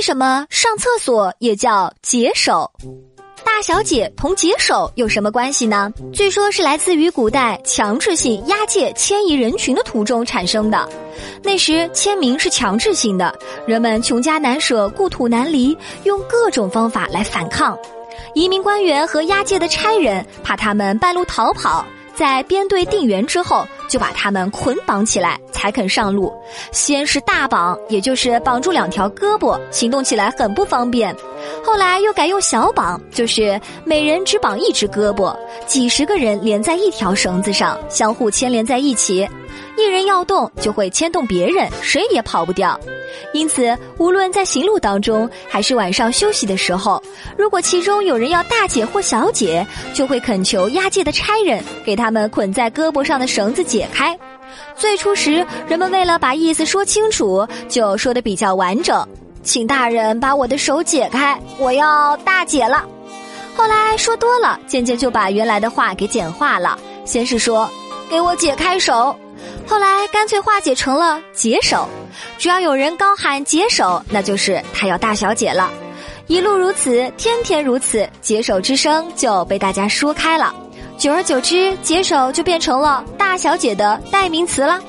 为什么上厕所也叫解手？大小姐同解手有什么关系呢？据说是来自于古代强制性押解迁移人群的途中产生的。那时迁民是强制性的，人们穷家难舍，故土难离，用各种方法来反抗。移民官员和押解的差人怕他们半路逃跑。在编队定员之后，就把他们捆绑起来，才肯上路。先是大绑，也就是绑住两条胳膊，行动起来很不方便。后来又改用小绑，就是每人只绑一只胳膊，几十个人连在一条绳子上，相互牵连在一起。一人要动，就会牵动别人，谁也跑不掉。因此，无论在行路当中，还是晚上休息的时候，如果其中有人要大解或小解，就会恳求押解的差人给他们捆在胳膊上的绳子解开。最初时，人们为了把意思说清楚，就说的比较完整，请大人把我的手解开，我要大解了。后来说多了，渐渐就把原来的话给简化了。先是说，给我解开手。后来干脆化解成了解手，只要有人高喊解手，那就是他要大小姐了。一路如此，天天如此，解手之声就被大家说开了。久而久之，解手就变成了大小姐的代名词了。